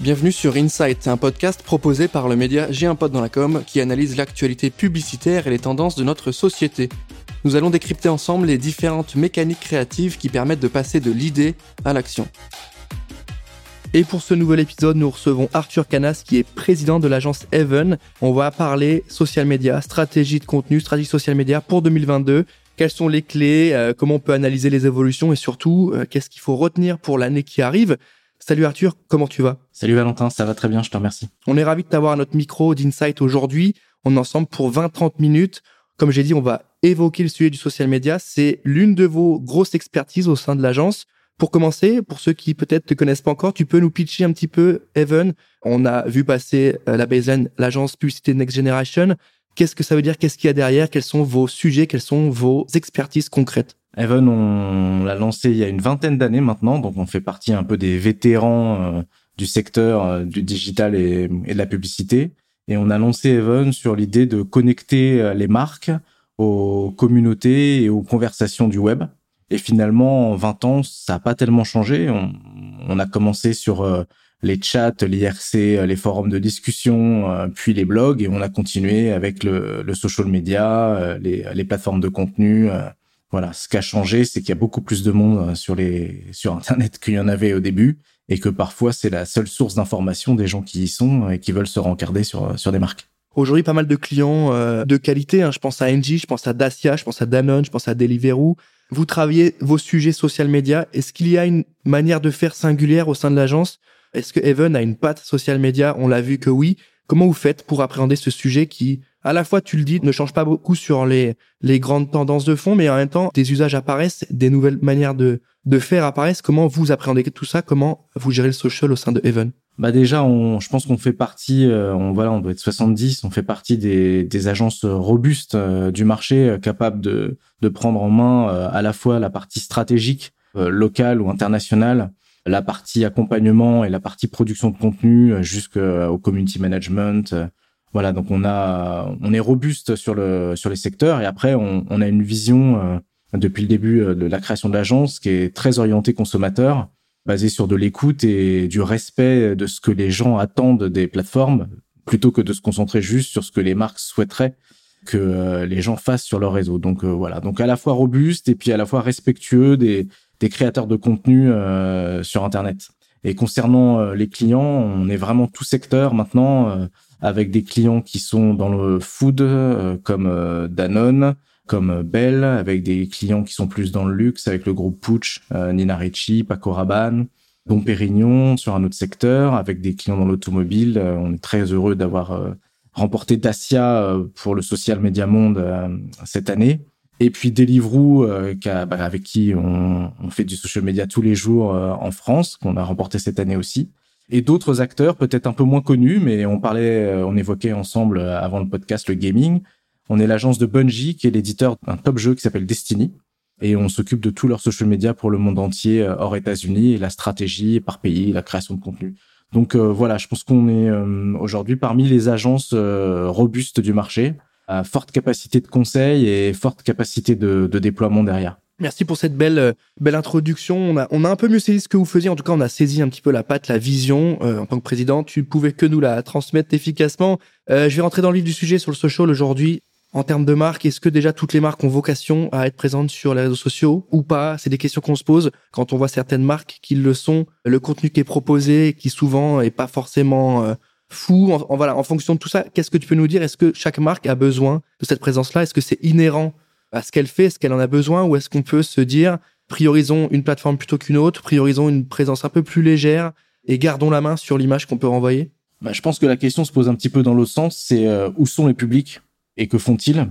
Bienvenue sur Insight, un podcast proposé par le média J'ai un pote dans la com qui analyse l'actualité publicitaire et les tendances de notre société. Nous allons décrypter ensemble les différentes mécaniques créatives qui permettent de passer de l'idée à l'action. Et pour ce nouvel épisode, nous recevons Arthur Canas qui est président de l'agence Even. On va parler social media, stratégie de contenu, stratégie social media pour 2022. Quelles sont les clés, euh, comment on peut analyser les évolutions et surtout euh, qu'est-ce qu'il faut retenir pour l'année qui arrive? Salut Arthur, comment tu vas? Salut Valentin, ça va très bien, je te remercie. On est ravi de t'avoir à notre micro d'Insight aujourd'hui. On est ensemble pour 20-30 minutes. Comme j'ai dit, on va évoquer le sujet du social media. C'est l'une de vos grosses expertises au sein de l'agence. Pour commencer, pour ceux qui peut-être te connaissent pas encore, tu peux nous pitcher un petit peu Evan. On a vu passer euh, la baseline, l'agence publicité Next Generation. Qu'est-ce que ça veut dire? Qu'est-ce qu'il y a derrière? Quels sont vos sujets? Quelles sont vos expertises concrètes? Even, on l'a lancé il y a une vingtaine d'années maintenant, donc on fait partie un peu des vétérans euh, du secteur euh, du digital et, de la publicité. Et on a lancé Even sur l'idée de connecter euh, les marques aux communautés et aux conversations du web. Et finalement, en 20 ans, ça n'a pas tellement changé. On, a commencé sur les chats, l'IRC, les forums de discussion, puis les blogs, et on a continué avec le, social media, les plateformes de contenu, voilà, ce qui a changé, c'est qu'il y a beaucoup plus de monde euh, sur les sur Internet qu'il y en avait au début, et que parfois c'est la seule source d'information des gens qui y sont et qui veulent se rencarder sur euh, sur des marques. Aujourd'hui, pas mal de clients euh, de qualité. Hein. Je pense à Engie, je pense à Dacia, je pense à Danone, je pense à Deliveroo. Vous travaillez vos sujets social media. Est-ce qu'il y a une manière de faire singulière au sein de l'agence? Est-ce que Even a une patte social media? On l'a vu que oui. Comment vous faites pour appréhender ce sujet qui à la fois, tu le dis, ne change pas beaucoup sur les, grandes tendances de fond, mais en même temps, des usages apparaissent, des nouvelles manières de, faire apparaissent. Comment vous appréhendez tout ça? Comment vous gérez le social au sein de Even? Bah déjà, on, je pense qu'on fait partie, euh, on voilà, on doit être 70, on fait partie des, des agences robustes euh, du marché, euh, capables de, de prendre en main à la fois la partie stratégique, locale ou internationale, la partie accompagnement et la partie production de contenu jusqu'au community management, voilà, donc on a, on est robuste sur le sur les secteurs et après on, on a une vision euh, depuis le début euh, de la création de l'agence qui est très orientée consommateur, basée sur de l'écoute et du respect de ce que les gens attendent des plateformes, plutôt que de se concentrer juste sur ce que les marques souhaiteraient que euh, les gens fassent sur leur réseau. Donc voilà, donc à la fois robuste et puis à la fois respectueux des des créateurs de contenu sur Internet. Et concernant les clients, on est vraiment tout secteur maintenant avec des clients qui sont dans le food euh, comme euh, Danone, comme Bell, avec des clients qui sont plus dans le luxe avec le groupe Puch, euh, Nina Ricci, Paco Rabanne, Dom Pérignon sur un autre secteur, avec des clients dans l'automobile. on est très heureux d'avoir remporté Dacia pour le Social Media Monde cette année. Et puis Deliveroo, bah, avec qui on, on, fait du social media tous les jours en France, qu'on a remporté cette année aussi et d'autres acteurs peut-être un peu moins connus, mais on parlait, euh, on évoquait ensemble euh, avant le podcast le gaming. On est l'agence de Bungie qui est l'éditeur d'un top jeu qui s'appelle Destiny et on s'occupe de tous leurs social media pour le monde entier euh, hors États-Unis la stratégie par pays, la création de contenu. Donc voilà, je pense qu'on est aujourd'hui parmi les agences robustes du marché, à forte capacité de conseil et forte capacité de, de déploiement derrière. Merci pour cette belle euh, belle introduction. On a on a un peu mieux saisi ce que vous faisiez. En tout cas, on a saisi un petit peu la patte, la vision. Euh, en tant que président, tu pouvais que nous la transmettre efficacement. Euh, je vais rentrer dans le vif du sujet sur le social aujourd'hui. En termes de marque, est-ce que déjà toutes les marques ont vocation à être présentes sur les réseaux sociaux ou pas? C'est des questions qu'on se pose quand on voit certaines marques qui le sont. Le contenu qui est proposé, qui souvent est pas forcément fou. En, voilà, en fonction de tout ça, qu'est-ce que tu peux nous dire? Est-ce que chaque marque a besoin de cette présence-là? Est-ce que c'est inhérent à ce qu'elle fait, est-ce qu'elle en a besoin, ou est-ce qu'on peut se dire priorisons une plateforme plutôt qu'une autre, priorisons une présence un peu plus légère et gardons la main sur l'image qu'on peut renvoyer? Bah, Je pense que la question se pose un petit peu dans l'autre sens, c'est euh, où sont les publics et que font-ils?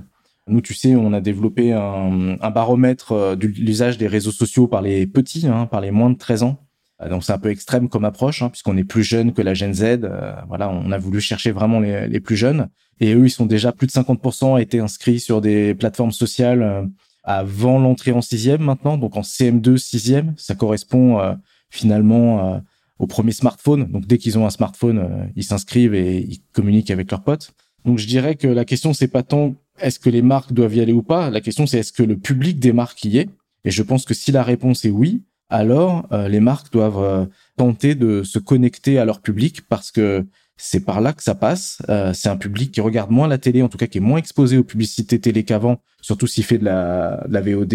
Nous, tu sais, on a développé un, baromètre euh, de l'usage des réseaux sociaux par les petits, hein, par les moins de 13 ans. Euh, donc c'est un peu extrême comme approche, hein, puisqu'on est plus jeune que la Gen Z. Euh, voilà, on a voulu chercher vraiment les, les, plus jeunes. Et eux, ils sont déjà plus de 50% été inscrits sur des plateformes sociales euh, avant l'entrée en sixième maintenant, donc en CM2 sixième. Ça correspond finalement au premier smartphone. Donc dès qu'ils ont un smartphone, ils s'inscrivent et ils communiquent avec leurs potes. Donc je dirais que la question c'est pas tant est-ce que les marques doivent y aller ou pas. La question c'est est-ce que le public des marques y est. Et je pense que si la réponse est oui, alors les marques doivent tenter de se connecter à leur public parce que c'est par là que ça passe. c'est un public qui regarde moins la télé, en tout cas qui est moins exposé aux publicités télé qu'avant, surtout s'il fait de la, de la VOD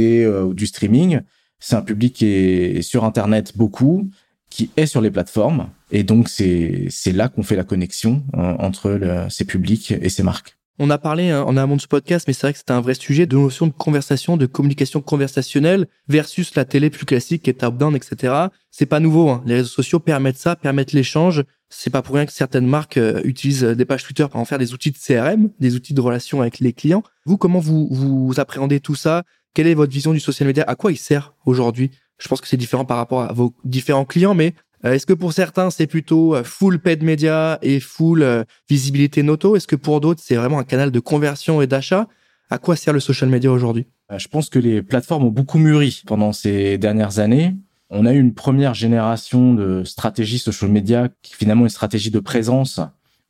ou du streaming. C'est un public qui est sur Internet beaucoup, qui est sur les plateformes. Et donc, c'est, là qu'on fait la connexion euh, entre ces publics et ces marques. On a parlé hein, en amont de ce podcast, mais c'est vrai que c'était un vrai sujet de notion de conversation, de communication conversationnelle versus la télé plus classique qui est top-down, etc. C'est pas nouveau. Hein. Les réseaux sociaux permettent ça, permettent l'échange. C'est pas pour rien que certaines marques euh, utilisent des pages Twitter pour en faire des outils de CRM, des outils de relation avec les clients. Vous, comment vous, vous appréhendez tout ça? Quelle est votre vision du social media? À quoi il sert aujourd'hui? Je pense que c'est différent par rapport à vos différents clients, mais euh, est-ce que pour certains, c'est plutôt euh, full paid media et full euh, visibilité noto? Est-ce que pour d'autres, c'est vraiment un canal de conversion et d'achat? À quoi sert le social media aujourd'hui? Je pense que les plateformes ont beaucoup mûri pendant ces dernières années. On a eu une première génération de stratégies social media qui finalement une stratégie de présence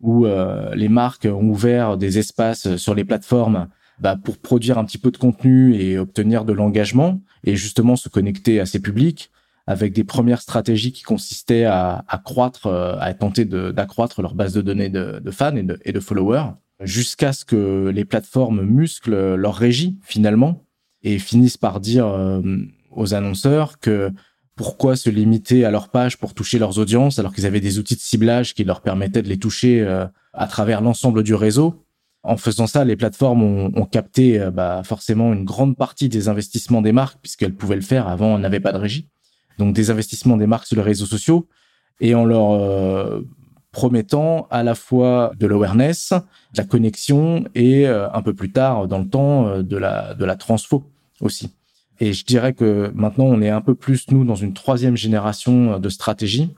où les marques ont ouvert des espaces sur les plateformes bah, pour produire un petit peu de contenu et obtenir de l'engagement et justement se connecter à ces publics avec des premières stratégies qui consistaient à, à croître, euh, à tenter d'accroître leur base de données de, de fans et de, et de followers, jusqu'à ce que les plateformes musclent leur régie finalement et finissent par dire euh, aux annonceurs que pourquoi se limiter à leur page pour toucher leurs audiences alors qu'ils avaient des outils de ciblage qui leur permettaient de les toucher euh, à travers l'ensemble du réseau en faisant ça, les plateformes ont, ont capté euh, bah, forcément une grande partie des investissements des marques, puisqu'elles pouvaient le faire. Avant, on n'avait pas de régie. Donc des investissements des marques sur les réseaux sociaux et en leur euh, promettant à la fois de l'awareness, de la connexion et euh, un peu plus tard dans le temps de la de la transfo aussi. Et je dirais que maintenant on est un peu plus nous dans une troisième génération de stratégie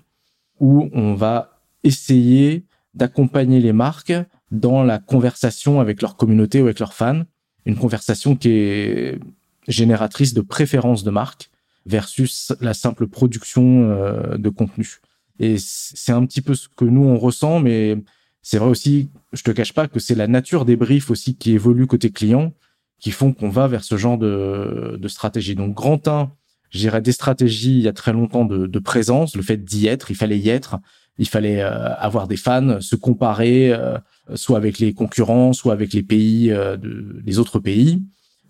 où on va essayer d'accompagner les marques dans la conversation avec leur communauté ou avec leurs fans, une conversation qui est génératrice de préférences de marque versus la simple production euh, de contenu. Et c'est un petit peu ce que nous on ressent, mais c'est vrai aussi, je te cache pas que c'est la nature des briefs aussi qui évolue côté client, qui font qu'on va vers ce genre de, de stratégie. Donc grand 1, j'irais des stratégies il y a très longtemps de, de présence, le fait d'y être, il fallait y être, il fallait euh, avoir des fans, se comparer, euh, soit avec les concurrents, soit avec les pays, euh, de, les autres pays.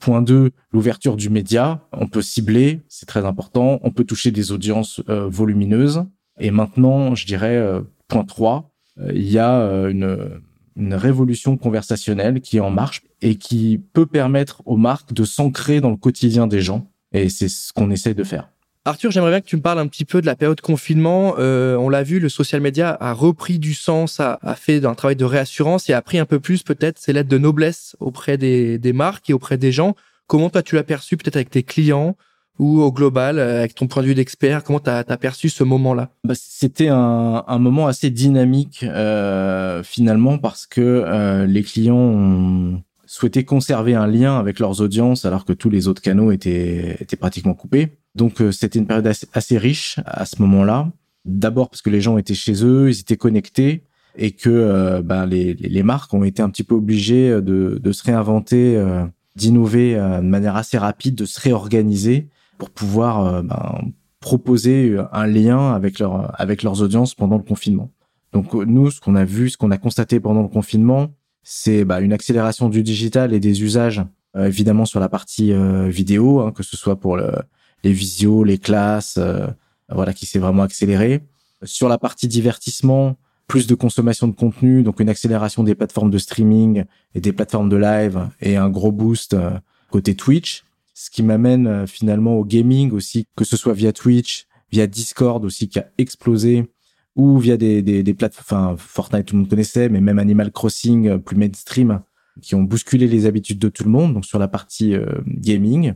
Point 2, l'ouverture du média. On peut cibler, c'est très important. On peut toucher des audiences volumineuses. Et maintenant, je dirais, point 3, il y a une, une révolution conversationnelle qui est en marche et qui peut permettre aux marques de s'ancrer dans le quotidien des gens. Et c'est ce qu'on essaie de faire. Arthur, j'aimerais bien que tu me parles un petit peu de la période de confinement. Euh, on l'a vu, le social media a repris du sens, a, a, fait un travail de réassurance et a pris un peu plus peut-être ses lettres de noblesse auprès des, des marques et auprès des gens. Comment toi tu l'as perçu peut-être avec tes clients ou au global, euh, avec ton point de vue d'expert, comment tu as, perçu ce moment-là? Bah, C'était un, un, moment assez dynamique euh, finalement parce que euh, les clients ont souhaité conserver un lien avec leurs audiences alors que tous les autres canaux étaient, étaient pratiquement coupés. Donc euh, c'était une période assez, riche à ce moment-là. D'abord parce que les gens étaient chez eux, ils étaient connectés et que euh, ben, les, les, marques ont été un petit peu obligées de, de se réinventer, euh, d'innover de manière assez rapide, de se réorganiser pour pouvoir ben, proposer un lien avec, leur, avec leurs audiences pendant le confinement. Donc nous, ce qu'on a vu, ce qu'on a constaté pendant le confinement, c'est bah, une accélération du digital et des usages, évidemment sur la partie vidéo, hein, que ce soit pour le, les visios, les classes, euh, voilà, qui s'est vraiment accéléré. Sur la partie divertissement, plus de consommation de contenu, donc une accélération des plateformes de streaming et des plateformes de live et un gros boost euh, côté Twitch. Ce qui m'amène euh, finalement au gaming aussi, que ce soit via Twitch, via Discord aussi qui a explosé, ou via des, des, des plateformes, enfin Fortnite tout le monde connaissait, mais même Animal Crossing plus mainstream, qui ont bousculé les habitudes de tout le monde, donc sur la partie gaming.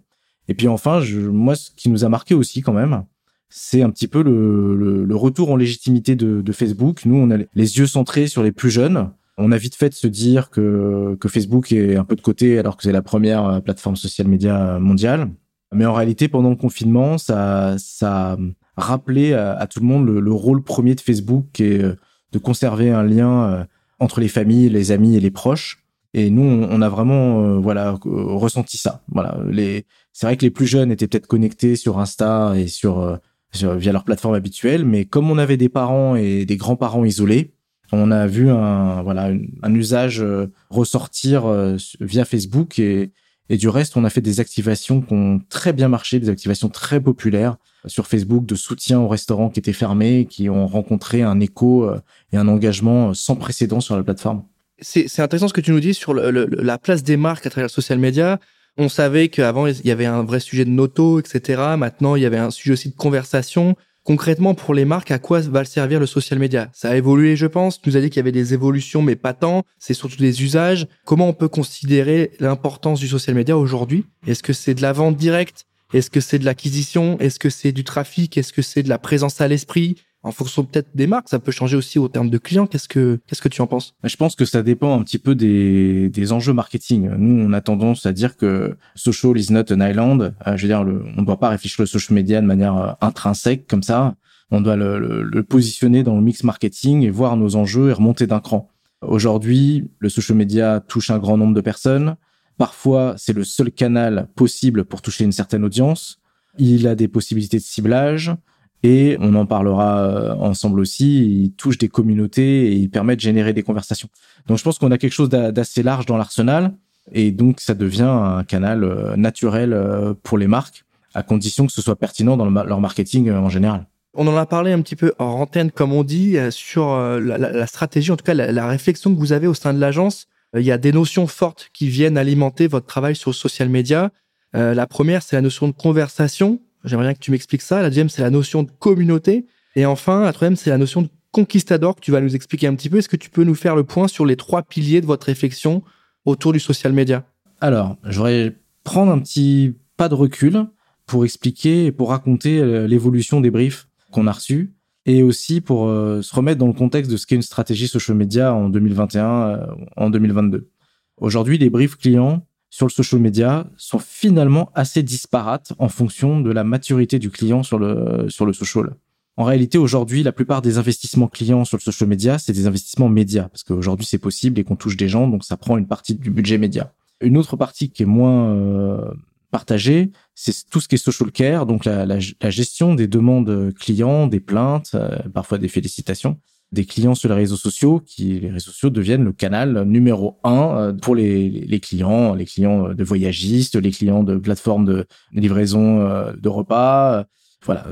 Et puis enfin, je, moi, ce qui nous a marqué aussi quand même, c'est un petit peu le, le, retour en légitimité de, de, Facebook. Nous, on a les yeux centrés sur les plus jeunes. On a vite fait de se dire que, que Facebook est un peu de côté alors que c'est la première euh, plateforme social média mondiale. Mais en réalité, pendant le confinement, ça, ça a rappelé à, tout le monde le, le, rôle premier de Facebook qui est euh, de conserver un lien euh, entre les familles, les amis et les proches. Et nous, on a vraiment, voilà, ressenti ça. Voilà, les, c'est vrai que les plus jeunes étaient peut-être connectés sur Insta et sur euh, via leur plateforme habituelle. Mais comme on avait des parents et des grands-parents isolés, on a vu un voilà un usage euh, ressortir euh, via Facebook et du reste on a fait des activations qui ont très bien marché, des activations très populaires sur Facebook de soutien aux restaurants qui étaient fermés, qui ont rencontré un écho euh, et un engagement sans précédent sur la plateforme. C'est intéressant ce que tu nous dis sur le, la place des marques à travers le social media. On savait qu'avant il y avait un vrai sujet de noto, etc. Maintenant il y avait un sujet aussi de conversation. Concrètement, pour les marques, à quoi va le servir le social media? Ça a évolué, je pense. Tu nous as dit qu'il y avait des évolutions, mais pas tant. C'est surtout des usages. Comment on peut considérer l'importance du social media aujourd'hui? Est-ce que c'est de la vente directe? Est-ce que c'est de l'acquisition? Est-ce que c'est du trafic? Est-ce que c'est de la présence à l'esprit? En fonction peut-être des marques, ça peut changer aussi au terme de clients. Qu'est-ce que qu'est-ce que tu en penses? Je pense que ça dépend un petit peu des, des enjeux marketing. Nous, on a tendance à dire que social is not an island. Euh, je veux dire, le, on ne doit pas réfléchir le social media de manière euh, intrinsèque comme ça. On doit le, le, le, positionner dans le mix marketing et voir nos enjeux et remonter d'un cran. Aujourd'hui, le social media touche un grand nombre de personnes. Parfois, c'est le seul canal possible pour toucher une certaine audience. Il a des possibilités de ciblage. Et on en parlera euh, ensemble aussi. Il touche des communautés et il permet de générer des conversations. Donc je pense qu'on a quelque chose d'assez large dans l'arsenal. Et donc ça devient un canal euh, naturel euh, pour les marques, à condition que ce soit pertinent dans leur marketing en général. On en a parlé un petit peu en antenne, comme on dit, sur la, stratégie, en tout cas la, réflexion que vous avez au sein de l'agence. Il y a des notions fortes qui viennent alimenter votre travail sur social media. la première, c'est la notion de conversation. J'aimerais bien que tu m'expliques ça. La deuxième, c'est la notion de communauté. Et enfin, la troisième, c'est la notion de conquistador que tu vas nous expliquer un petit peu. Est-ce que tu peux nous faire le point sur les trois piliers de votre réflexion autour du social media? Alors, j'aurais prendre un petit pas de recul pour expliquer et pour raconter euh, l'évolution des briefs qu'on a reçus et aussi pour euh, se remettre dans le contexte de ce qu'est une stratégie social media en 2021, euh, en 2022. Aujourd'hui, les briefs clients sur le social media sont finalement assez disparates en fonction de la maturité du client sur le, sur le social. En réalité, aujourd'hui, la plupart des investissements clients sur le social media, c'est des investissements médias, parce qu'aujourd'hui, c'est possible et qu'on touche des gens, donc ça prend une partie du budget média. Une autre partie qui est moins euh, partagée, c'est tout ce qui est social care, donc la, la, gestion des demandes clients, des plaintes, euh, parfois des félicitations des clients sur les réseaux sociaux, qui les réseaux sociaux deviennent le canal numéro un euh, pour les, les clients, les clients de voyagistes, les clients de plateformes de livraison euh, de repas. Voilà.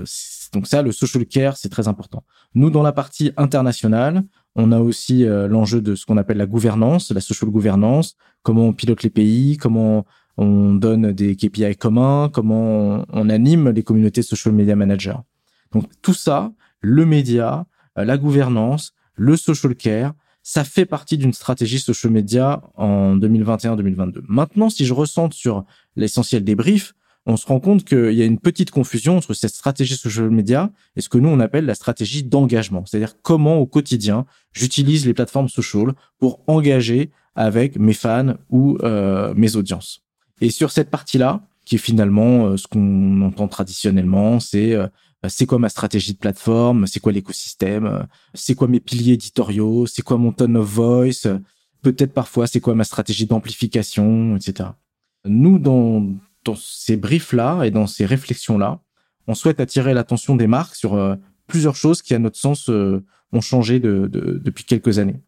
Donc ça, le social care, c'est très important. Nous, dans la partie internationale, on a aussi euh, l'enjeu de ce qu'on appelle la gouvernance, la social gouvernance, comment on pilote les pays, comment on donne des KPI communs, comment on anime les communautés social media managers. Donc tout ça, le média, euh, la gouvernance, le social care, ça fait partie d'une stratégie social media en 2021-2022. Maintenant, si je ressente sur l'essentiel des briefs, on se rend compte qu'il y a une petite confusion entre cette stratégie social media et ce que nous on appelle la stratégie d'engagement, c'est-à-dire comment au quotidien j'utilise les plateformes social pour engager avec mes fans ou euh, mes audiences. Et sur cette partie-là, qui est finalement euh, ce qu'on entend traditionnellement, c'est euh, c'est quoi ma stratégie de plateforme, c'est quoi l'écosystème, euh, c'est quoi mes piliers éditoriaux, c'est quoi mon tone of voice, euh, peut-être parfois c'est quoi ma stratégie d'amplification, etc. Nous, dans, dans ces briefs-là et dans ces réflexions-là, on souhaite attirer l'attention des marques sur plusieurs choses qui, à notre sens, ont changé de, de, depuis quelques années.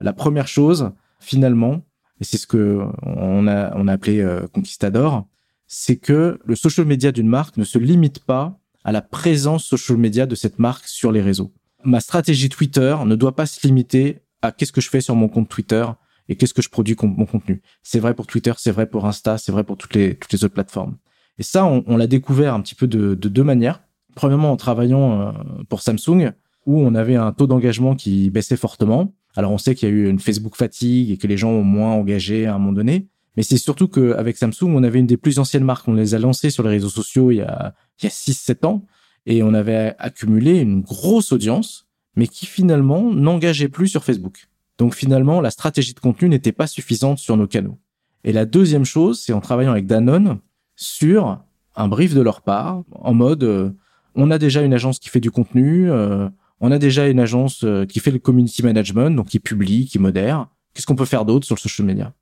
La première chose, finalement, et c'est ce que on a, on a appelé Conquistador, c'est que le social media d'une marque ne se limite pas à la présence social media de cette marque sur les réseaux. Ma stratégie Twitter ne doit pas se limiter à qu'est-ce que je fais sur mon compte Twitter et qu'est-ce que je produis mon contenu. C'est vrai pour Twitter, c'est vrai pour Insta, c'est vrai pour toutes les, toutes les autres plateformes. Et ça, on, l'a découvert un petit peu de, de, deux manières. Premièrement, en travaillant euh, pour Samsung, où on avait un taux d'engagement qui baissait fortement. Alors on sait qu'il y a eu une Facebook fatigue et que les gens ont moins engagé à un moment donné. Mais c'est surtout qu'avec Samsung, on avait une des plus anciennes marques. On les a lancées sur les réseaux sociaux il y a, il y a 6-7 ans. Et on avait accumulé une grosse audience, mais qui finalement n'engageait plus sur Facebook. Donc finalement, la stratégie de contenu n'était pas suffisante sur nos canaux. Et la deuxième chose, c'est en travaillant avec Danone sur un brief de leur part, en mode, euh, on a déjà une agence qui fait du contenu, euh, on a déjà une agence euh, qui fait le community management, donc qui publie, qui modère. Qu'est-ce qu'on peut faire d'autre sur le social media?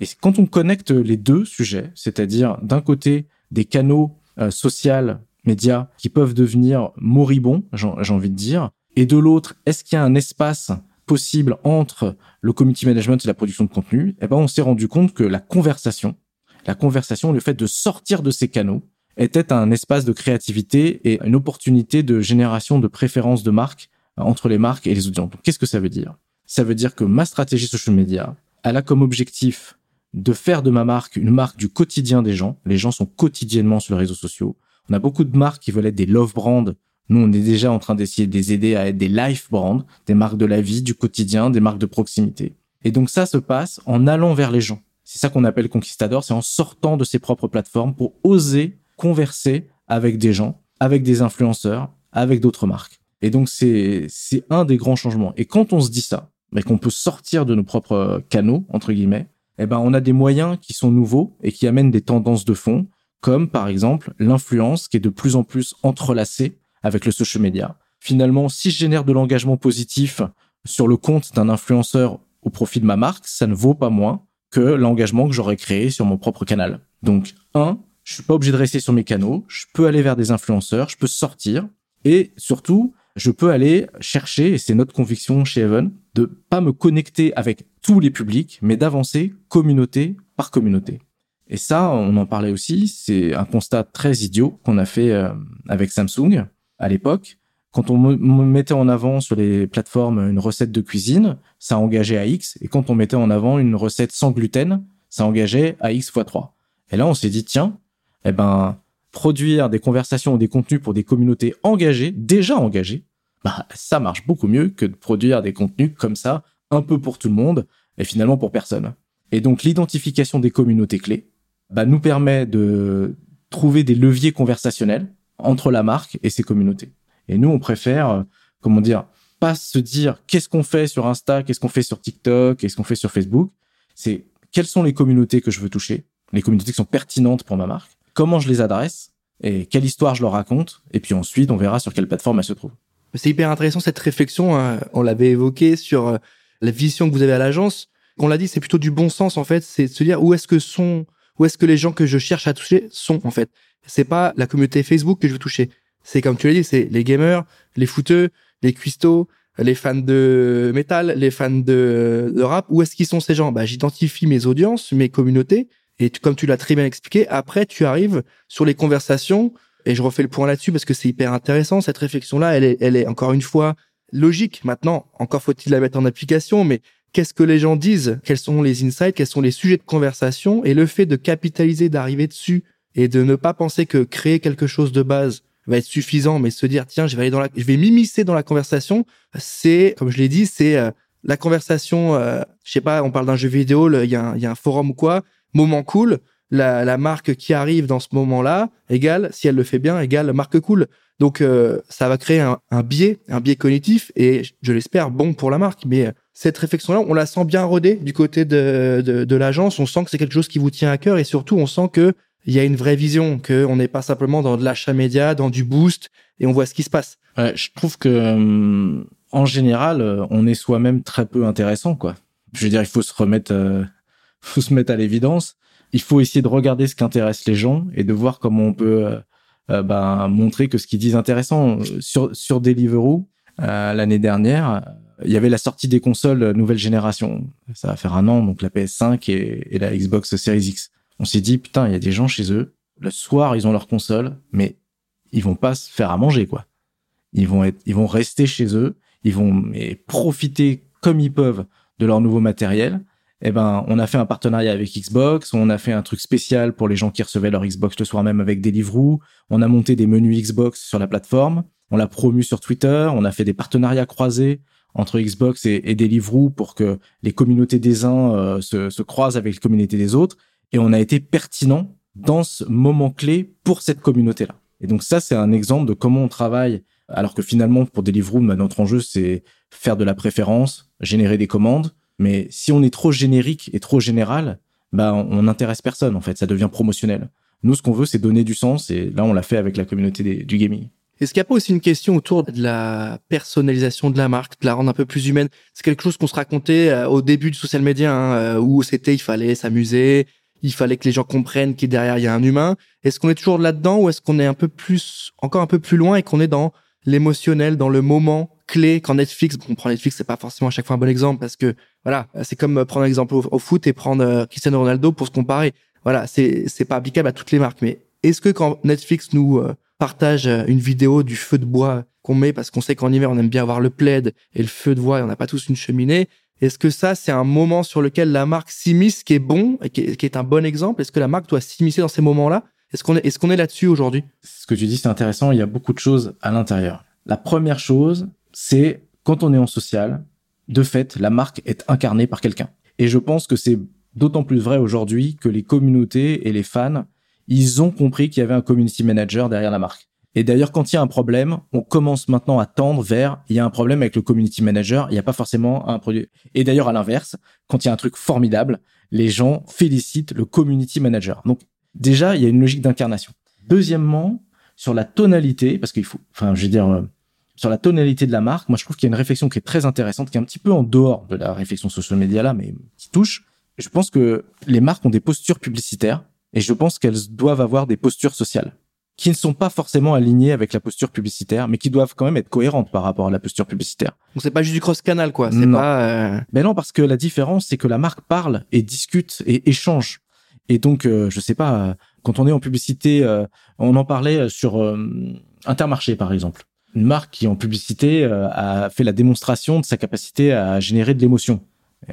Et quand on connecte les deux sujets, c'est-à-dire d'un côté des canaux euh, sociaux médias qui peuvent devenir moribonds, j'ai envie de dire. Et de l'autre, est-ce qu'il y a un espace possible entre le community management et la production de contenu? Eh ben, on s'est rendu compte que la conversation, la conversation, le fait de sortir de ces canaux, était un espace de créativité et une opportunité de génération de préférences de marques entre les marques et les audiences. Qu'est-ce que ça veut dire? Ça veut dire que ma stratégie social media, elle a comme objectif de faire de ma marque une marque du quotidien des gens. Les gens sont quotidiennement sur les réseaux sociaux. On a beaucoup de marques qui veulent être des love brands. Nous, on est déjà en train d'essayer de les aider à être des life brands, des marques de la vie, du quotidien, des marques de proximité. Et donc ça se passe en allant vers les gens. C'est ça qu'on appelle conquistador, c'est en sortant de ses propres plateformes pour oser converser avec des gens, avec des influenceurs, avec d'autres marques. Et donc c'est un des grands changements. Et quand on se dit ça, mais qu'on peut sortir de nos propres canaux entre guillemets, eh ben on a des moyens qui sont nouveaux et qui amènent des tendances de fond, comme par exemple l'influence qui est de plus en plus entrelacée avec le social media. Finalement, si je génère de l'engagement positif sur le compte d'un influenceur au profit de ma marque, ça ne vaut pas moins que l'engagement que j'aurais créé sur mon propre canal. Donc, un, je suis pas obligé de rester sur mes canaux, je peux aller vers des influenceurs, je peux sortir et surtout, je peux aller chercher, et c'est notre conviction chez Evan, de pas me connecter avec tous les publics, mais d'avancer communauté par communauté. Et ça, on en parlait aussi, c'est un constat très idiot qu'on a fait euh, avec Samsung à l'époque. Quand on mettait en avant sur les plateformes une recette de cuisine, ça engageait à X, et quand on mettait en avant une recette sans gluten, ça engageait à X fois 3. Et là, on s'est dit, tiens, eh ben, produire des conversations ou des contenus pour des communautés engagées, déjà engagées, bah, ça marche beaucoup mieux que de produire des contenus comme ça, un peu pour tout le monde, et finalement pour personne. Et donc, l'identification des communautés clés, bah, nous permet de trouver des leviers conversationnels entre la marque et ses communautés. Et nous, on préfère, euh, comment dire, pas se dire qu'est-ce qu'on fait sur Insta, qu'est-ce qu'on fait sur TikTok, qu'est-ce qu'on fait sur Facebook? C'est quelles sont les communautés que je veux toucher, les communautés qui sont pertinentes pour ma marque, comment je les adresse et quelle histoire je leur raconte. Et puis ensuite, on verra sur quelle plateforme elle se trouve. C'est hyper intéressant cette réflexion. Hein. On l'avait évoqué sur euh, la vision que vous avez à l'agence. On l'a dit, c'est plutôt du bon sens en fait. C'est de se dire où est-ce que sont, où est-ce que les gens que je cherche à toucher sont en fait. C'est pas la communauté Facebook que je veux toucher. C'est comme tu l'as dit, c'est les gamers, les footeux, les cuistots, les fans de métal, les fans de, de rap. Où est-ce qu'ils sont ces gens? Bah, j'identifie mes audiences, mes communautés. Et comme tu l'as très bien expliqué, après tu arrives sur les conversations et je refais le point là-dessus parce que c'est hyper intéressant. Cette réflexion-là, elle est, elle est encore une fois logique. Maintenant, encore faut-il la mettre en application, mais qu'est-ce que les gens disent? Quels sont les insights? Quels sont les sujets de conversation? Et le fait de capitaliser, d'arriver dessus et de ne pas penser que créer quelque chose de base va être suffisant, mais se dire tiens, je vais aller dans la, je vais m'immiscer dans la conversation. C'est, comme je l'ai dit, c'est euh, la conversation. Euh, je sais pas, on parle d'un jeu vidéo, il y, y a un forum ou quoi, moment cool la, la, marque qui arrive dans ce moment-là égale, si elle le fait bien, égale marque cool. Donc euh, ça va créer un, un, biais, un biais cognitif et je l'espère bon pour la marque. Mais euh, cette réflexion-là, on la sent bien rodée du côté de, de, de l'agence. On sent que c'est quelque chose qui vous tient à cœur et surtout on sent que il y a une vraie vision, que on n'est pas simplement dans de l'achat média, dans du boost et on voit ce qui se passe. Ouais, je trouve que hum, en général, euh, on est soi-même très peu intéressant, quoi. Je veux dire, il faut se remettre, faut se mettre à l'évidence il faut essayer de regarder ce qui intéresse les gens et de voir comment on peut euh, euh, ben, montrer que ce qu'ils disent intéressant. Sur, sur Deliveroo, euh, l'année dernière, il y avait la sortie des consoles nouvelle génération. Ça va faire un an, donc la PS5 et, la Xbox Series X. On s'est dit, putain, il y a des gens chez eux, le soir, ils ont leur console, mais ils vont pas se faire à manger, quoi. Ils vont être, ils vont rester chez eux, ils vont mais, profiter comme ils peuvent de leur nouveau matériel eh ben, on a fait un partenariat avec Xbox, on a fait un truc spécial pour les gens qui recevaient leur Xbox le soir même avec Deliveroo, on a monté des menus Xbox sur la plateforme, on l'a promu sur Twitter, on a fait des partenariats croisés entre Xbox et, Deliveroo pour que les communautés des uns euh, se, se croisent avec les communautés des autres, et on a été pertinent dans ce moment clé pour cette communauté-là. Et donc ça, c'est un exemple de comment on travaille, alors que finalement, pour Deliveroo, notre enjeu, c'est faire de la préférence, générer des commandes, mais si on est trop générique et trop général, bah on n'intéresse personne en fait, ça devient promotionnel. Nous, ce qu'on veut, c'est donner du sens, et là, on l'a fait avec la communauté du gaming. Est-ce qu'il n'y a pas aussi une question autour de la personnalisation de la marque, de la rendre un peu plus humaine? C'est quelque chose qu'on se racontait euh, au début du social media, hein, euh, où c'était il fallait s'amuser, il fallait que les gens comprennent qu'il derrière il y a un humain. Est-ce qu'on est toujours là-dedans ou est-ce qu'on est un peu plus, encore un peu plus loin et qu'on est dans l'émotionnel, dans le moment? Clé quand Netflix, bon, on prend Netflix, c'est pas forcément à chaque fois un bon exemple parce que voilà, c'est comme prendre un exemple au, foot et prendre euh, Cristiano Ronaldo pour se comparer. Voilà, c'est c'est pas applicable à toutes les marques, mais est-ce que quand Netflix nous euh, partage euh, une vidéo du feu de bois qu'on met parce qu'on sait qu'en hiver on aime bien avoir le plaid et le feu de bois et on n'a pas tous une cheminée, est-ce que ça, c'est un moment sur lequel la marque s'immisce qui est bon et qui est, un bon exemple? Est-ce que la marque doit s'immiscer dans ces moments-là? Est-ce qu'on est, est, qu'on est là-dessus aujourd'hui? Ce que tu dis, c'est intéressant. Il y a beaucoup de choses à l'intérieur. La première chose, c'est quand on est en social, de fait, la marque est incarnée par quelqu'un. Et je pense que c'est d'autant plus vrai aujourd'hui que les communautés et les fans, ils ont compris qu'il y avait un community manager derrière la marque. Et d'ailleurs, quand il y a un problème, on commence maintenant à tendre vers il y a un problème avec le community manager, il n'y a pas forcément un produit. Et d'ailleurs, à l'inverse, quand il y a un truc formidable, les gens félicitent le community manager. Donc déjà, il y a une logique d'incarnation. Deuxièmement, sur la tonalité, parce qu'il faut, enfin, je veux dire, euh, sur la tonalité de la marque, moi je trouve qu'il y a une réflexion qui est très intéressante, qui est un petit peu en dehors de la réflexion social media là, mais qui touche. Je pense que les marques ont des postures publicitaires et je pense qu'elles doivent avoir des postures sociales qui ne sont pas forcément alignées avec la posture publicitaire, mais qui doivent quand même être cohérentes par rapport à la posture publicitaire. Donc c'est pas juste du cross-canal, quoi. C'est pas. Euh... Ben non, parce que la différence, c'est que la marque parle et discute et échange. Et donc, euh, je sais pas, euh, quand on est en publicité, euh, on en parlait sur Intermarché, par exemple. Une marque qui en publicité a fait la démonstration de sa capacité à générer de l'émotion.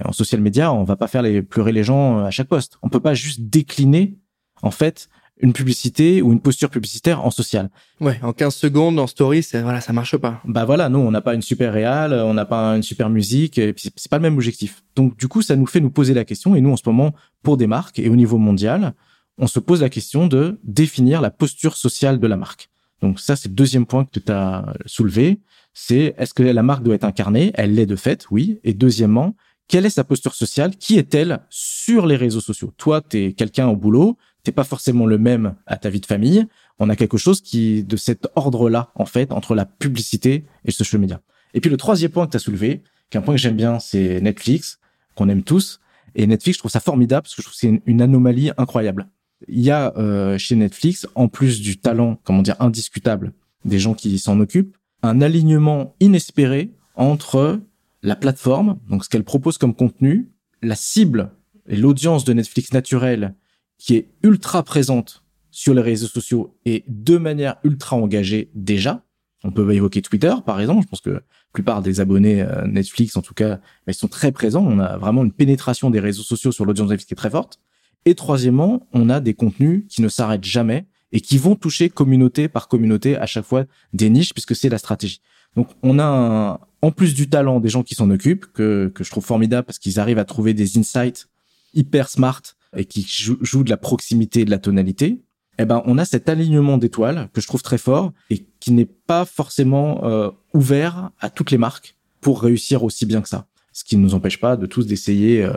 En social media, on va pas faire les pleurer les gens à chaque poste. On peut pas juste décliner en fait une publicité ou une posture publicitaire en social. Ouais, en 15 secondes en story, c'est voilà, ça marche pas. Bah voilà, nous on n'a pas une super réal, on n'a pas une super musique, et puis c'est pas le même objectif. Donc du coup, ça nous fait nous poser la question et nous en ce moment pour des marques et au niveau mondial, on se pose la question de définir la posture sociale de la marque. Donc ça c'est le deuxième point que tu as soulevé, c'est est-ce que la marque doit être incarnée? Elle l'est de fait, oui. Et deuxièmement, quelle est sa posture sociale? Qui est-elle sur les réseaux sociaux? Toi, tu es quelqu'un au boulot, t'es pas forcément le même à ta vie de famille. On a quelque chose qui de cet ordre-là en fait entre la publicité et le social media. Et puis le troisième point que tu as soulevé, qui est un point que j'aime bien, c'est Netflix, qu'on aime tous. Et Netflix, je trouve ça formidable parce que je trouve que c'est une, anomalie incroyable. Il y a euh, chez Netflix, en plus du talent, comment dire, indiscutable des gens qui s'en occupent, un alignement inespéré entre la plateforme, donc ce qu'elle propose comme contenu, la cible et l'audience de Netflix naturelle qui est ultra présente sur les réseaux sociaux et de manière ultra engagée déjà. On peut évoquer Twitter, par exemple. Je pense que la plupart des abonnés euh, Netflix, en tout cas, ils sont très présents. On a vraiment une pénétration des réseaux sociaux sur l'audience Netflix qui est très forte. Et troisièmement, on a des contenus qui ne s'arrêtent jamais et qui vont toucher communauté par communauté à chaque fois des niches puisque c'est la stratégie. Donc on a en plus du talent des gens qui s'en occupent que, que je trouve formidable parce qu'ils arrivent à trouver des insights hyper smart et qui joue, de la proximité et de la tonalité, eh ben on a cet alignement d'étoiles que je trouve très fort et qui n'est pas forcément euh, ouvert à toutes les marques pour réussir aussi bien que ça. Ce qui ne nous empêche pas de tous d'essayer euh,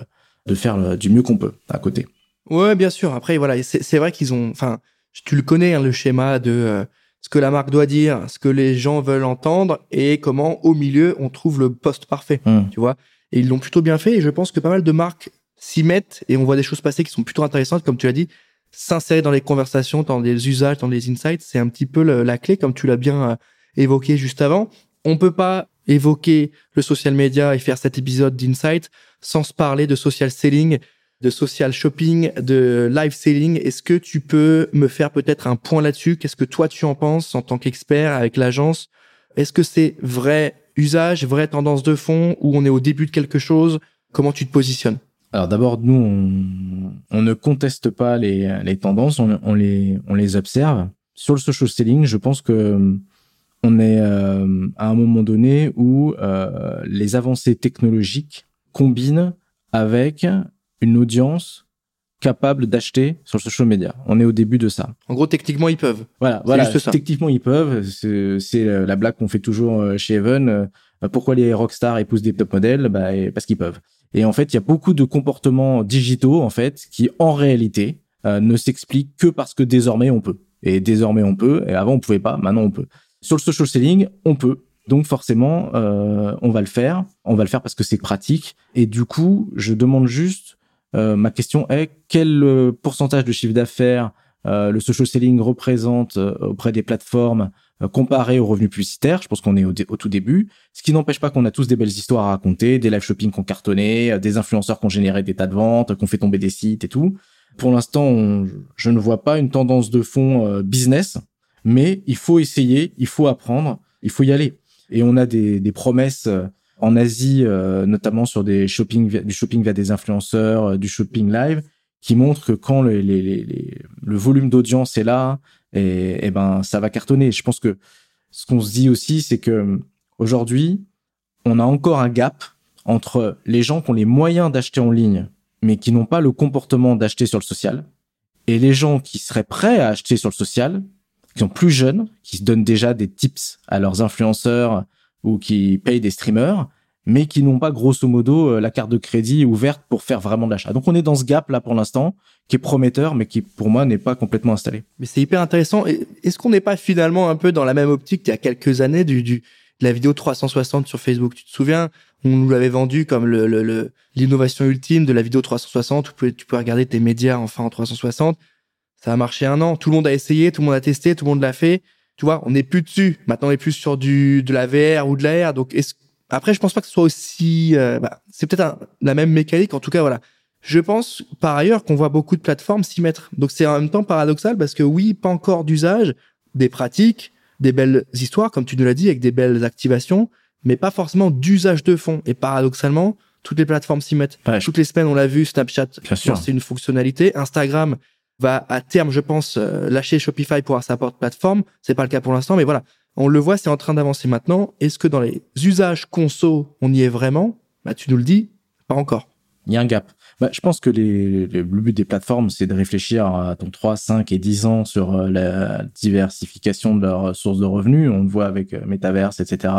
de faire du mieux qu'on peut à côté. Ouais, bien sûr. Après, voilà, c'est vrai qu'ils ont, enfin, tu le connais, hein, le schéma de euh, ce que la marque doit dire, ce que les gens veulent entendre et comment au milieu on trouve le poste parfait. Mmh. Tu vois. Et ils l'ont plutôt bien fait. Et je pense que pas mal de marques s'y mettent et on voit des choses passer qui sont plutôt intéressantes, comme tu l'as dit, s'insérer dans les conversations, dans les usages, dans les insights, c'est un petit peu la clé, comme tu l'as bien euh, évoqué juste avant. On peut pas évoquer le social media et faire cet épisode d'insight sans se parler de social selling, de social shopping, de live selling. Est-ce que tu peux me faire peut-être un point là-dessus? Qu'est-ce que toi tu en penses en tant qu'expert avec l'agence? Est-ce que c'est vrai usage, vraie tendance de fond ou on est au début de quelque chose? Comment tu te positionnes? Alors d'abord, nous, on, ne conteste pas les, tendances, on, les, observe. Sur le social selling, je pense que on est euh, à un moment donné où euh, les avancées technologiques combinent avec une audience capable d'acheter sur le social media. On est au début de ça. En gros, techniquement, ils peuvent. Voilà, voilà. Juste ça. Techniquement, ils peuvent. C'est la blague qu'on fait toujours euh, chez Even. Pourquoi les rockstars épousent des top modèles bah, Parce qu'ils peuvent. Et en fait, il y a beaucoup de comportements digitaux, en fait, qui en réalité euh, ne s'expliquent que parce que désormais on peut. Et désormais on peut. Et avant on pouvait pas. Maintenant on peut. Sur le social selling, on peut. Donc forcément, euh, on va le faire. On va le faire parce que c'est pratique. Et du coup, je demande juste ma question est quel pourcentage de chiffre d'affaires le social selling représente auprès des plateformes comparé aux revenus publicitaires? Je pense qu'on est au, tout début. Ce qui n'empêche pas qu'on a tous des belles histoires à raconter, des live shopping qu'on cartonné, des influenceurs qui ont généré des tas de ventes, qu'on fait tomber des sites et tout. Pour l'instant, je ne vois pas une tendance de fond business, mais il faut essayer, il faut apprendre, il faut y aller. Et on a des, des promesses en Asie, euh, notamment sur des shopping, du shopping via des influenceurs, euh, du shopping live, qui montrent que quand le, les, les, le volume d'audience est là, et, et, ben ça va cartonner. Je pense que ce qu'on se dit aussi, c'est que aujourd'hui, on a encore un gap entre les gens qui ont les moyens d'acheter en ligne, mais qui n'ont pas le comportement d'acheter sur le social, et les gens qui seraient prêts à acheter sur le social, qui sont plus jeunes, qui se donnent déjà des tips à leurs influenceurs ou qui payent des streamers, mais qui n'ont pas grosso modo euh, la carte de crédit ouverte pour faire vraiment de l'achat. Donc on est dans ce gap là pour l'instant, qui est prometteur, mais qui pour moi n'est pas complètement installé. Mais c'est hyper intéressant. Est-ce qu'on n'est pas finalement un peu dans la même optique qu'il y a quelques années du, du de la vidéo 360 sur Facebook? Tu te souviens? On nous l'avait vendu comme le, l'innovation ultime de la vidéo 360. Tu peux, tu peux regarder tes médias enfin en 360. Ça a marché un an. Tout le monde a essayé, tout le monde a testé, tout le monde l'a fait tu vois, on n'est plus dessus. Maintenant, on est plus sur du de la VR ou de la R. Donc, après, je pense pas que ce soit aussi. Euh, bah, c'est peut-être la même mécanique. En tout cas, voilà. Je pense par ailleurs qu'on voit beaucoup de plateformes s'y mettre. Donc, c'est en même temps paradoxal parce que oui, pas encore d'usage, des pratiques, des belles histoires, comme tu nous l'as dit, avec des belles activations, mais pas forcément d'usage de fond. Et paradoxalement, toutes les plateformes s'y mettent. Toutes les semaines, on l'a vu, Snapchat, c'est une fonctionnalité. Instagram, va à terme, je pense, euh, lâcher Shopify pour avoir sa porte plateforme. C'est pas le cas pour l'instant, mais voilà. On le voit, c'est en train d'avancer maintenant. Est-ce que dans les usages conso, on y est vraiment? Bah, tu nous le dis, pas encore. Il y a un gap. Bah, je pense que les, le but des plateformes, c'est de réfléchir à ton 3, 5 et 10 ans sur euh, la diversification de leurs sources de revenus. On le voit avec euh, Metaverse, etc.,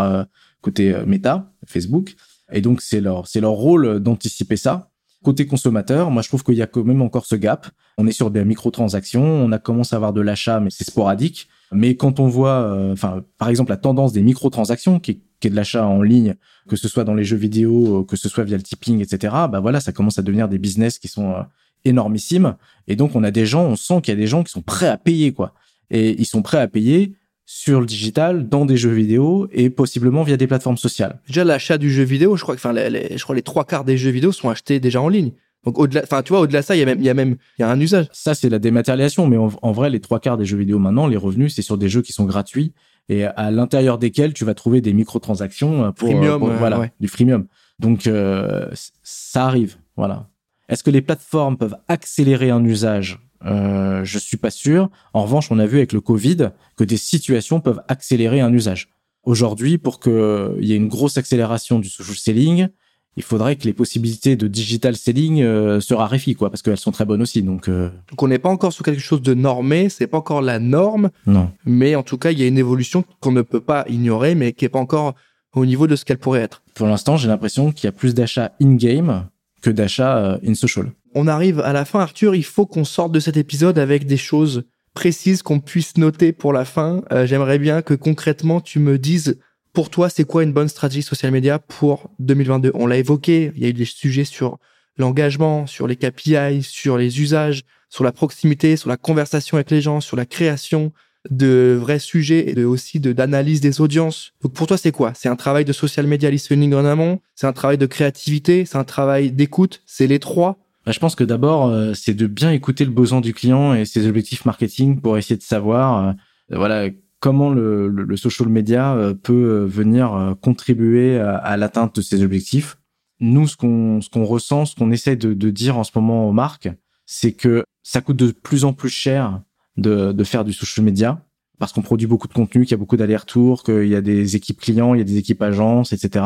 côté Meta, Facebook. Et donc, c'est leur, c'est leur rôle d'anticiper ça. Côté consommateur, moi je trouve qu'il y a quand même encore ce gap. On est sur des microtransactions, on a commencé à avoir de l'achat, mais c'est sporadique. Mais quand on voit, euh, enfin, par exemple, la tendance des microtransactions, qui, qui est de l'achat en ligne, que ce soit dans les jeux vidéo, que ce soit via le tipping, etc. Bah voilà, ça commence à devenir des business qui sont euh, énormissimes. Et donc on a des gens, on sent qu'il y a des gens qui sont prêts à payer quoi. Et ils sont prêts à payer sur le digital, dans des jeux vidéo et possiblement via des plateformes sociales. Déjà l'achat du jeu vidéo, je crois que enfin les, je crois les trois quarts des jeux vidéo sont achetés déjà en ligne. Donc au-delà, enfin tu vois, au-delà de ça, il y a même, il y a même, il y a un usage. Ça c'est la dématérialisation, mais en, vrai, les trois quarts des jeux vidéo maintenant, les revenus, c'est sur des jeux qui sont gratuits et à l'intérieur desquels tu vas trouver des microtransactions pour, freemium, voilà, du freemium. Donc euh, ça arrive, voilà. Est-ce que les plateformes peuvent accélérer un usage euh, je suis pas sûr. En revanche, on a vu avec le Covid que des situations peuvent accélérer un usage. Aujourd'hui, pour qu'il y ait une grosse accélération du social selling, il faudrait que les possibilités de digital selling euh, se raréfient, quoi, parce qu'elles sont très bonnes aussi. Donc, euh... donc on n'est pas encore sur quelque chose de normé, c'est pas encore la norme. Non. Mais en tout cas, il y a une évolution qu'on ne peut pas ignorer, mais qui est pas encore au niveau de ce qu'elle pourrait être. Pour l'instant, j'ai l'impression qu'il y a plus d'achats in-game que d'achats euh, in-social on arrive à la fin, Arthur, il faut qu'on sorte de cet épisode avec des choses précises qu'on puisse noter pour la fin. Euh, j'aimerais bien que concrètement tu me dises pour toi c'est quoi une bonne stratégie social media pour 2022. On l'a évoqué, il y a eu des sujets sur l'engagement, sur les KPI, sur les usages, sur la proximité, sur la conversation avec les gens, sur la création de vrais sujets et aussi de d'analyse des audiences. Donc pour toi c'est quoi? C'est un travail de social media listening en amont, c'est un travail de créativité, c'est un travail d'écoute, c'est les trois? Bah, je pense que d'abord, euh, c'est de bien écouter le besoin du client et ses objectifs marketing pour essayer de savoir, euh, voilà, comment le, le, social media euh, peut venir contribuer à, l'atteinte de ses objectifs. Nous, ce qu'on ce qu'on ressent, ce qu'on essaie de, de, dire en ce moment aux marques, c'est que ça coûte de plus en plus cher de, de faire du social media parce qu'on produit beaucoup de contenu, qu'il y a beaucoup d'allers-retours, qu'il y a des équipes clients, il y a des équipes agences, etc.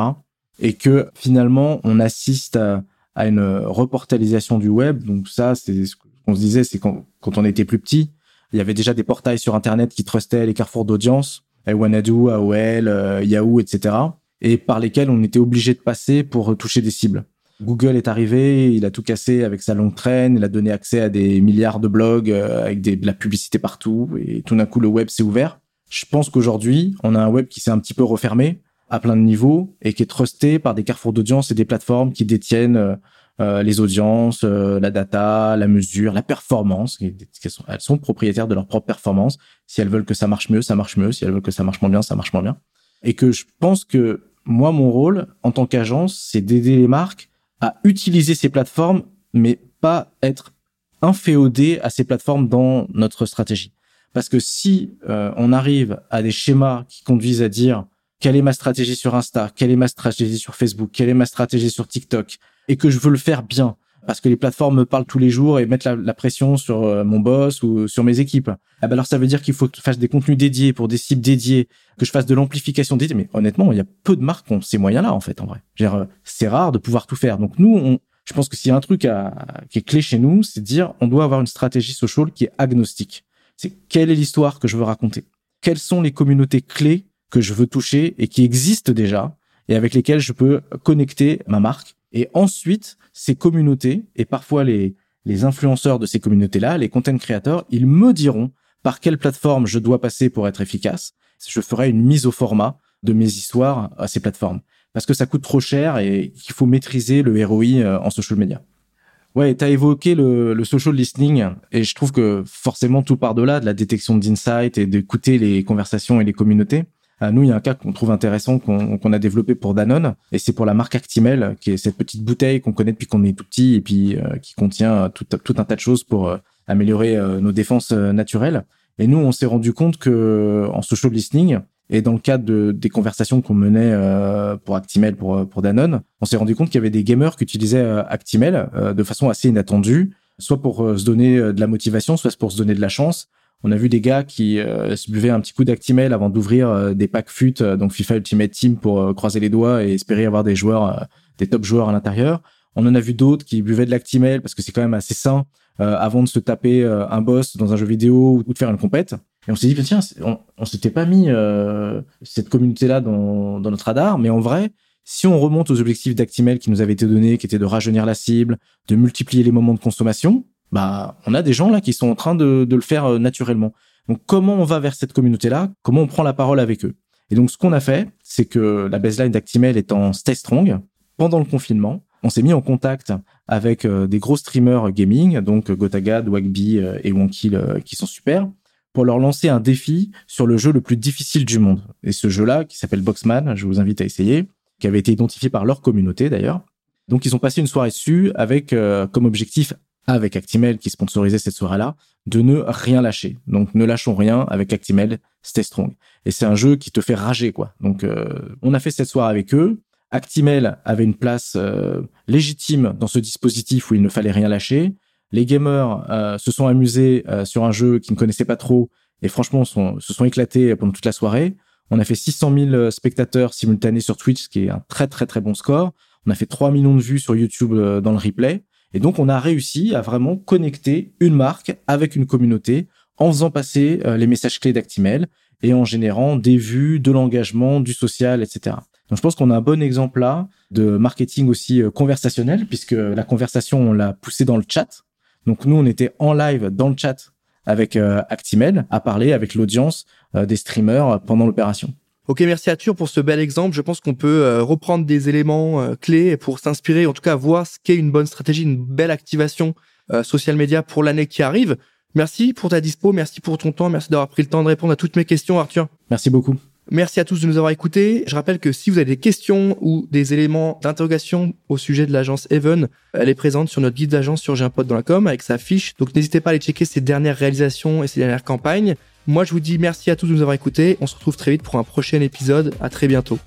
Et que finalement, on assiste à, à une reportalisation du web. Donc ça, c'est ce qu'on se disait, c'est quand, on était plus petit, il y avait déjà des portails sur Internet qui trustaient les carrefours d'audience, Wanadu, AOL, euh, Yahoo, etc., et par lesquels on était obligé de passer pour toucher des cibles. Google est arrivé, il a tout cassé avec sa longue traîne, il a donné accès à des milliards de blogs euh, avec de la publicité partout, et tout d'un coup le web s'est ouvert. Je pense qu'aujourd'hui, on a un web qui s'est un petit peu refermé à plein de niveaux et qui est trusté par des carrefours d'audience et des plateformes qui détiennent euh, les audiences, euh, la data, la mesure, la performance. Elles sont, elles sont propriétaires de leur propre performance. Si elles veulent que ça marche mieux, ça marche mieux. Si elles veulent que ça marche moins bien, ça marche moins bien. Et que je pense que moi, mon rôle en tant qu'agence, c'est d'aider les marques à utiliser ces plateformes, mais pas être inféodé à ces plateformes dans notre stratégie. Parce que si euh, on arrive à des schémas qui conduisent à dire quelle est ma stratégie sur Insta, quelle est ma stratégie sur Facebook, quelle est ma stratégie sur TikTok, et que je veux le faire bien parce que les plateformes me parlent tous les jours et mettent la, pression sur euh, mon boss ou sur mes équipes. Ben alors ça veut dire qu'il faut que je fasse des contenus dédiés pour des cibles dédiées, que je fasse de l'amplification dédiée. Mais honnêtement, il y a peu de marques qui ont ces moyens-là en fait. En vrai, euh, c'est rare de pouvoir tout faire. Donc nous, on, je pense que s'il y a un truc à, qui est clé chez nous, c'est de dire on doit avoir une stratégie social qui est agnostique. C'est quelle est l'histoire que je veux raconter? Quelles sont les communautés clés que je veux toucher et qui existent déjà et avec lesquelles je peux connecter ma marque et ensuite, ces communautés, et parfois les, les influenceurs de ces communautés-là, les content creators, ils me diront par quelle plateforme je dois passer pour être efficace. Je ferai une mise au format de mes histoires à ces plateformes. Parce que ça coûte trop cher et qu'il faut maîtriser le ROI euh, en social media. Ouais, tu as évoqué le, le, social listening et je trouve que forcément tout part de là, de la détection d'insight et d'écouter les conversations et les communautés. Euh, nous, il y a un cas qu'on trouve intéressant qu'on a développé pour Danone, et c'est pour la marque Actimel, qui est cette petite bouteille qu'on connaît depuis qu'on est tout petit et puis euh, qui contient tout, tout, un tas de choses pour euh, améliorer nos défenses naturelles. Et nous, on s'est rendu compte que en social listening et dans le cadre de, des conversations qu'on menait pour Actimel, pour, pour Danone, on s'est rendu compte qu'il y avait des gamers qui utilisaient Actimel de façon assez inattendue, soit pour se donner de la motivation, soit pour se donner de la chance, on a vu des gars qui euh, se buvaient un petit coup d'Actimel avant d'ouvrir euh, des packs FUT, euh, donc FIFA Ultimate Team, pour croiser les doigts et espérer avoir des joueurs, des top joueurs à l'intérieur. On en a vu d'autres qui buvaient de l'Actimel parce que c'est quand même assez sain avant de se taper un boss dans un jeu vidéo ou de faire une compète. Et on s'est dit, tiens, on, on s'était pas mis cette communauté-là dans, dans notre radar, mais en vrai, si on remonte aux objectifs d'Actimel qui nous avaient été donnés, qui étaient de rajeunir la cible, de multiplier les moments de consommation, bah, on a des gens là qui sont en train de, le faire euh, naturellement. Donc, comment on va vers cette communauté-là? Comment on prend la parole avec eux? Et donc, ce qu'on a fait, c'est que la baseline d'Actimel étant Stay Strong, pendant le confinement, on s'est mis en contact avec euh, des gros streamers gaming, donc Gotagad, Wagby euh, et Wonkil, qui sont super, pour leur lancer un défi sur le jeu le plus difficile du monde. Et ce jeu-là, qui s'appelle Boxman, je vous invite à essayer, qui avait été identifié par leur communauté d'ailleurs. Donc ils ont passé une soirée dessus avec comme objectif avec Actimel qui sponsorisait cette soirée-là, de ne rien lâcher. Donc ne lâchons rien avec Actimel, stay strong. Et c'est un jeu qui te fait rager quoi. Donc euh, on a fait cette soirée avec eux. Actimel avait une place euh, légitime dans ce dispositif où il ne fallait rien lâcher. Les gamers euh, se sont amusés sur un jeu qu'ils ne connaissaient pas trop et franchement se sont éclatés pendant toute la soirée. On a fait 600 000 spectateurs simultanés sur Twitch, ce qui est un très très très bon score. On a fait 3 millions de vues sur YouTube dans le replay. Et donc, on a réussi à vraiment connecter une marque avec une communauté en faisant passer euh, les messages clés d'Actimel et en générant des vues, de l'engagement, du social, etc. Donc, je pense qu'on a un bon exemple là de marketing aussi euh, conversationnel puisque la conversation, on l'a poussée dans le chat. Donc, nous, on était en live dans le chat avec euh, Actimel à parler avec l'audience des streamers pendant l'opération. Ok, merci Arthur pour ce bel exemple. Je pense qu'on peut euh, reprendre des éléments euh, clés pour s'inspirer, en tout cas voir ce qu'est une bonne stratégie, une belle activation euh, social media pour l'année qui arrive. Merci pour ta dispo, merci pour ton temps, merci d'avoir pris le temps de répondre à toutes mes questions, Arthur. Merci beaucoup. Merci à tous de nous avoir écoutés. Je rappelle que si vous avez des questions ou des éléments d'interrogation au sujet de l'agence Even, elle est présente sur notre guide d'agence sur com avec sa fiche. Donc n'hésitez pas à aller checker ses dernières réalisations et ses dernières campagnes. Moi, je vous dis merci à tous de nous avoir écoutés. On se retrouve très vite pour un prochain épisode. À très bientôt.